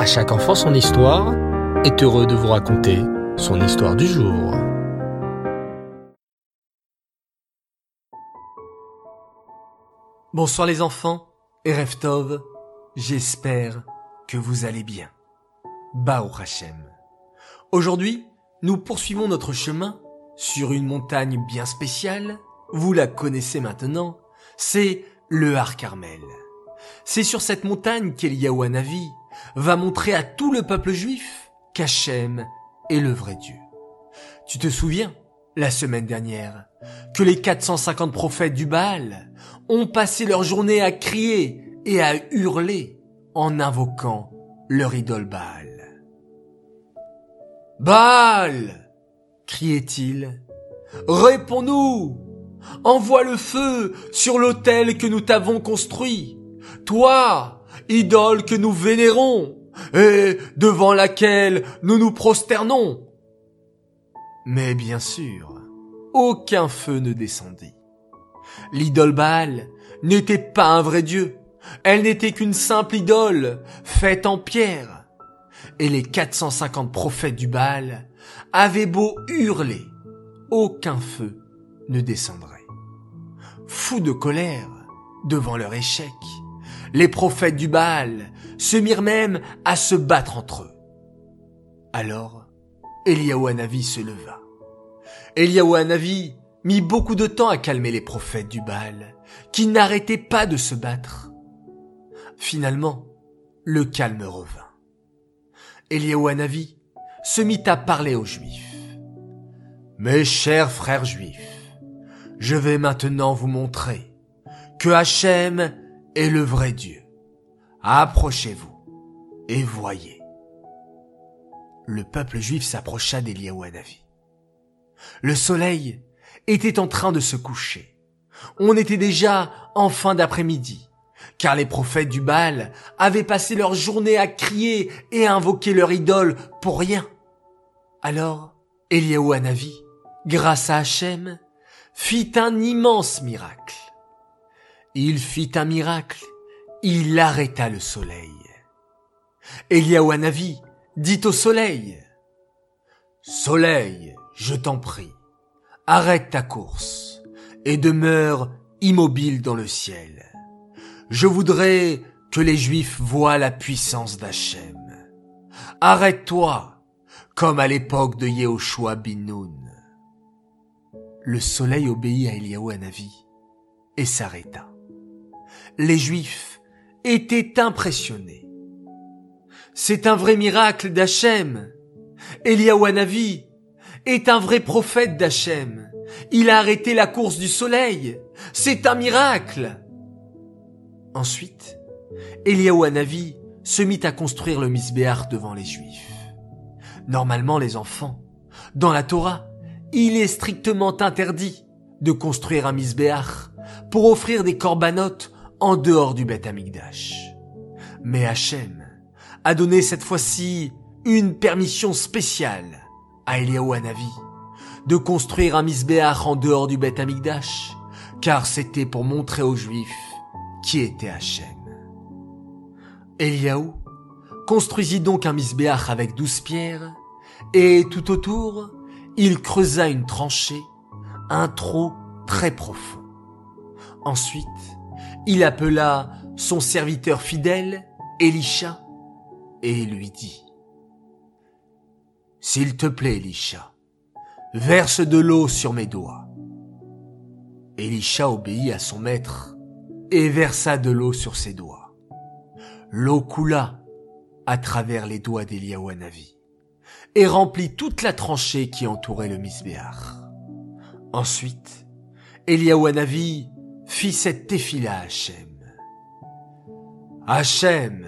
À chaque enfant son histoire est heureux de vous raconter son histoire du jour. Bonsoir les enfants et Reftov, j'espère que vous allez bien. Bao Hachem. Aujourd'hui, nous poursuivons notre chemin sur une montagne bien spéciale, vous la connaissez maintenant, c'est le Har Carmel. C'est sur cette montagne qu'Eliyahu Hanavi va montrer à tout le peuple juif qu'Hachem est le vrai Dieu. Tu te souviens, la semaine dernière, que les 450 prophètes du Baal ont passé leur journée à crier et à hurler en invoquant leur idole Baal? Baal criait-il, réponds-nous, envoie le feu sur l'autel que nous t'avons construit, toi, idole que nous vénérons, et devant laquelle nous nous prosternons. Mais bien sûr, aucun feu ne descendit. L'idole Baal n'était pas un vrai dieu, elle n'était qu'une simple idole faite en pierre. Et les 450 prophètes du Baal avaient beau hurler, aucun feu ne descendrait. Fous de colère devant leur échec, les prophètes du Baal se mirent même à se battre entre eux. Alors, Eliyahu Hanavi se leva. Eliyahu Hanavi mit beaucoup de temps à calmer les prophètes du Baal, qui n'arrêtaient pas de se battre. Finalement, le calme revint. Eliyahu Hanavi se mit à parler aux Juifs. Mes chers frères juifs, je vais maintenant vous montrer que Hachem est le vrai Dieu. Approchez-vous et voyez. Le peuple juif s'approcha d'Eliyahu Hanavi. Le soleil était en train de se coucher. On était déjà en fin d'après-midi, car les prophètes du Baal avaient passé leur journée à crier et à invoquer leur idole pour rien. Alors, Eliaou Hanavi, grâce à Hachem, fit un immense miracle. Il fit un miracle, il arrêta le soleil. Eliaou Hanavi dit au soleil, Soleil, je t'en prie, arrête ta course et demeure immobile dans le ciel. Je voudrais que les Juifs voient la puissance d'Hachem. Arrête-toi, comme à l'époque de Yehoshua bin Nun. Le soleil obéit à Eliaou Hanavi et s'arrêta. Les Juifs étaient impressionnés. C'est un vrai miracle d'Hachem. Eliaou Hanavi est un vrai prophète d'Hachem. Il a arrêté la course du soleil. C'est un miracle. Ensuite, Eliaou Hanavi se mit à construire le misbéar devant les Juifs. Normalement, les enfants, dans la Torah, il est strictement interdit de construire un misbéar pour offrir des corbanotes en dehors du Beth Amikdash. Mais Hachem a donné cette fois-ci une permission spéciale à Eliaou Hanavi de construire un misbéach en dehors du Beth Amikdash, car c'était pour montrer aux Juifs qui était Hachem. Eliaou construisit donc un misbéach avec douze pierres, et tout autour, il creusa une tranchée, un trou très profond. Ensuite, il appela son serviteur fidèle, Elisha, et lui dit, S'il te plaît, Elisha, verse de l'eau sur mes doigts. Elisha obéit à son maître et versa de l'eau sur ses doigts. L'eau coula à travers les doigts d'Eliaou Hanavi et remplit toute la tranchée qui entourait le misbéar. Ensuite, Eliaou Hanavi fit cette téfila à Hachem. Hachem,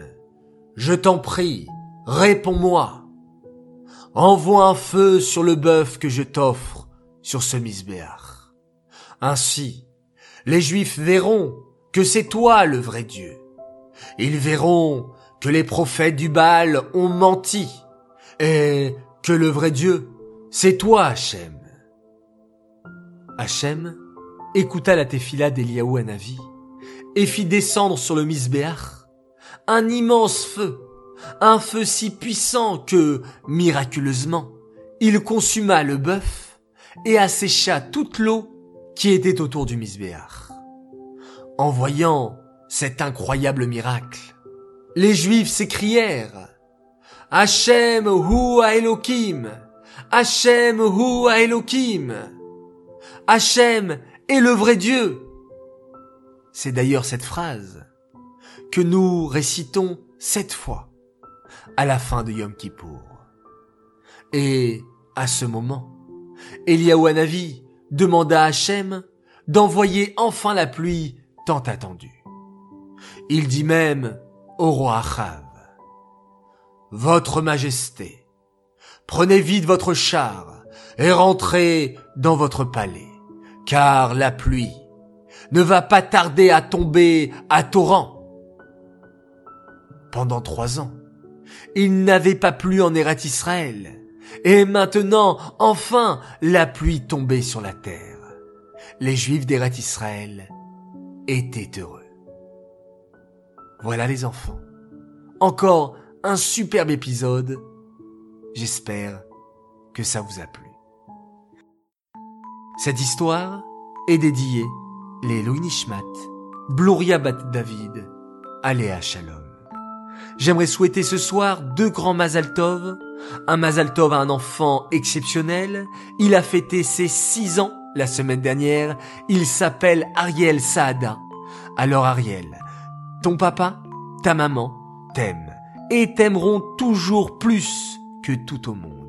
je t'en prie, réponds-moi. Envoie un feu sur le bœuf que je t'offre sur ce misbéar. Ainsi, les Juifs verront que c'est toi le vrai Dieu. Ils verront que les prophètes du Baal ont menti et que le vrai Dieu, c'est toi, Hachem. Hachem écouta la tefila d'Eliaou Hanavi et fit descendre sur le misbéach un immense feu, un feu si puissant que, miraculeusement, il consuma le bœuf et assécha toute l'eau qui était autour du misbéach. En voyant cet incroyable miracle, les Juifs s'écrièrent Hachem hu Elohim, Hachem hu Elohim, Hachem le vrai Dieu. C'est d'ailleurs cette phrase que nous récitons sept fois à la fin de Yom Kippour. Et à ce moment, Eliaou Hanavi demanda à Hachem d'envoyer enfin la pluie tant attendue. Il dit même au roi Achav, Votre Majesté, prenez vite votre char et rentrez dans votre palais, car la pluie ne va pas tarder à tomber à torrent. Pendant trois ans, il n'avait pas plu en Eretz Israël. Et maintenant, enfin, la pluie tombait sur la terre. Les Juifs d'Eretz Israël étaient heureux. Voilà les enfants. Encore un superbe épisode. J'espère que ça vous a plu. Cette histoire est dédiée les Nishmat, Bloria Bat David, Aléa Shalom. J'aimerais souhaiter ce soir deux grands Mazaltov. Un Mazaltov à un enfant exceptionnel. Il a fêté ses six ans la semaine dernière. Il s'appelle Ariel Saada. Alors Ariel, ton papa, ta maman t'aiment et t'aimeront toujours plus que tout au monde.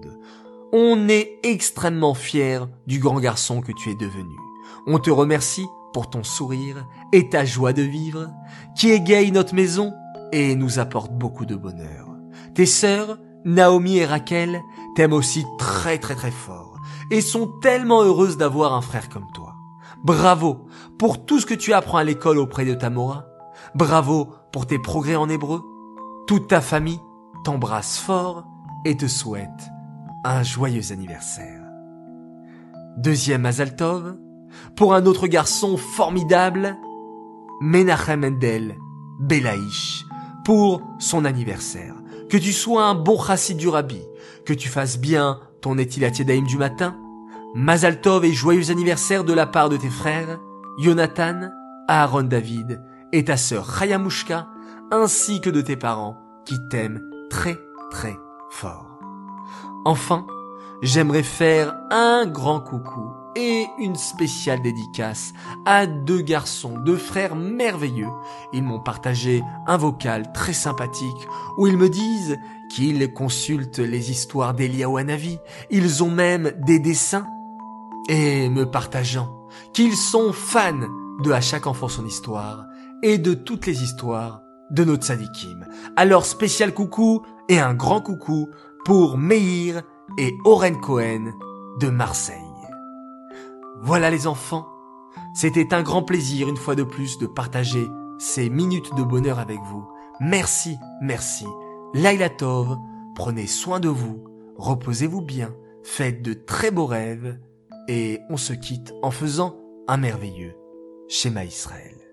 On est extrêmement fiers du grand garçon que tu es devenu. On te remercie pour ton sourire et ta joie de vivre, qui égaye notre maison et nous apporte beaucoup de bonheur. Tes sœurs, Naomi et Raquel, t'aiment aussi très très très fort et sont tellement heureuses d'avoir un frère comme toi. Bravo pour tout ce que tu apprends à l'école auprès de Tamora. Bravo pour tes progrès en hébreu. Toute ta famille t'embrasse fort et te souhaite un joyeux anniversaire. Deuxième Azaltov, pour un autre garçon formidable, Menachem Mendel Belaïch, pour son anniversaire. Que tu sois un bon chassid du rabbi, que tu fasses bien ton Etilat du matin, Mazal Tov et joyeux anniversaire de la part de tes frères, Jonathan, Aaron David et ta sœur Chayamushka, ainsi que de tes parents qui t'aiment très très fort. Enfin, j'aimerais faire un grand coucou et une spéciale dédicace à deux garçons, deux frères merveilleux. Ils m'ont partagé un vocal très sympathique où ils me disent qu'ils consultent les histoires d'Eliaouanavi. Ils ont même des dessins et me partageant qu'ils sont fans de À chaque enfant son histoire et de toutes les histoires de notre sadikim. Alors spécial coucou et un grand coucou pour Meir et Oren Cohen de Marseille. Voilà les enfants, c'était un grand plaisir une fois de plus de partager ces minutes de bonheur avec vous. Merci, merci. Laila Tov, prenez soin de vous, reposez-vous bien, faites de très beaux rêves et on se quitte en faisant un merveilleux schéma Israël.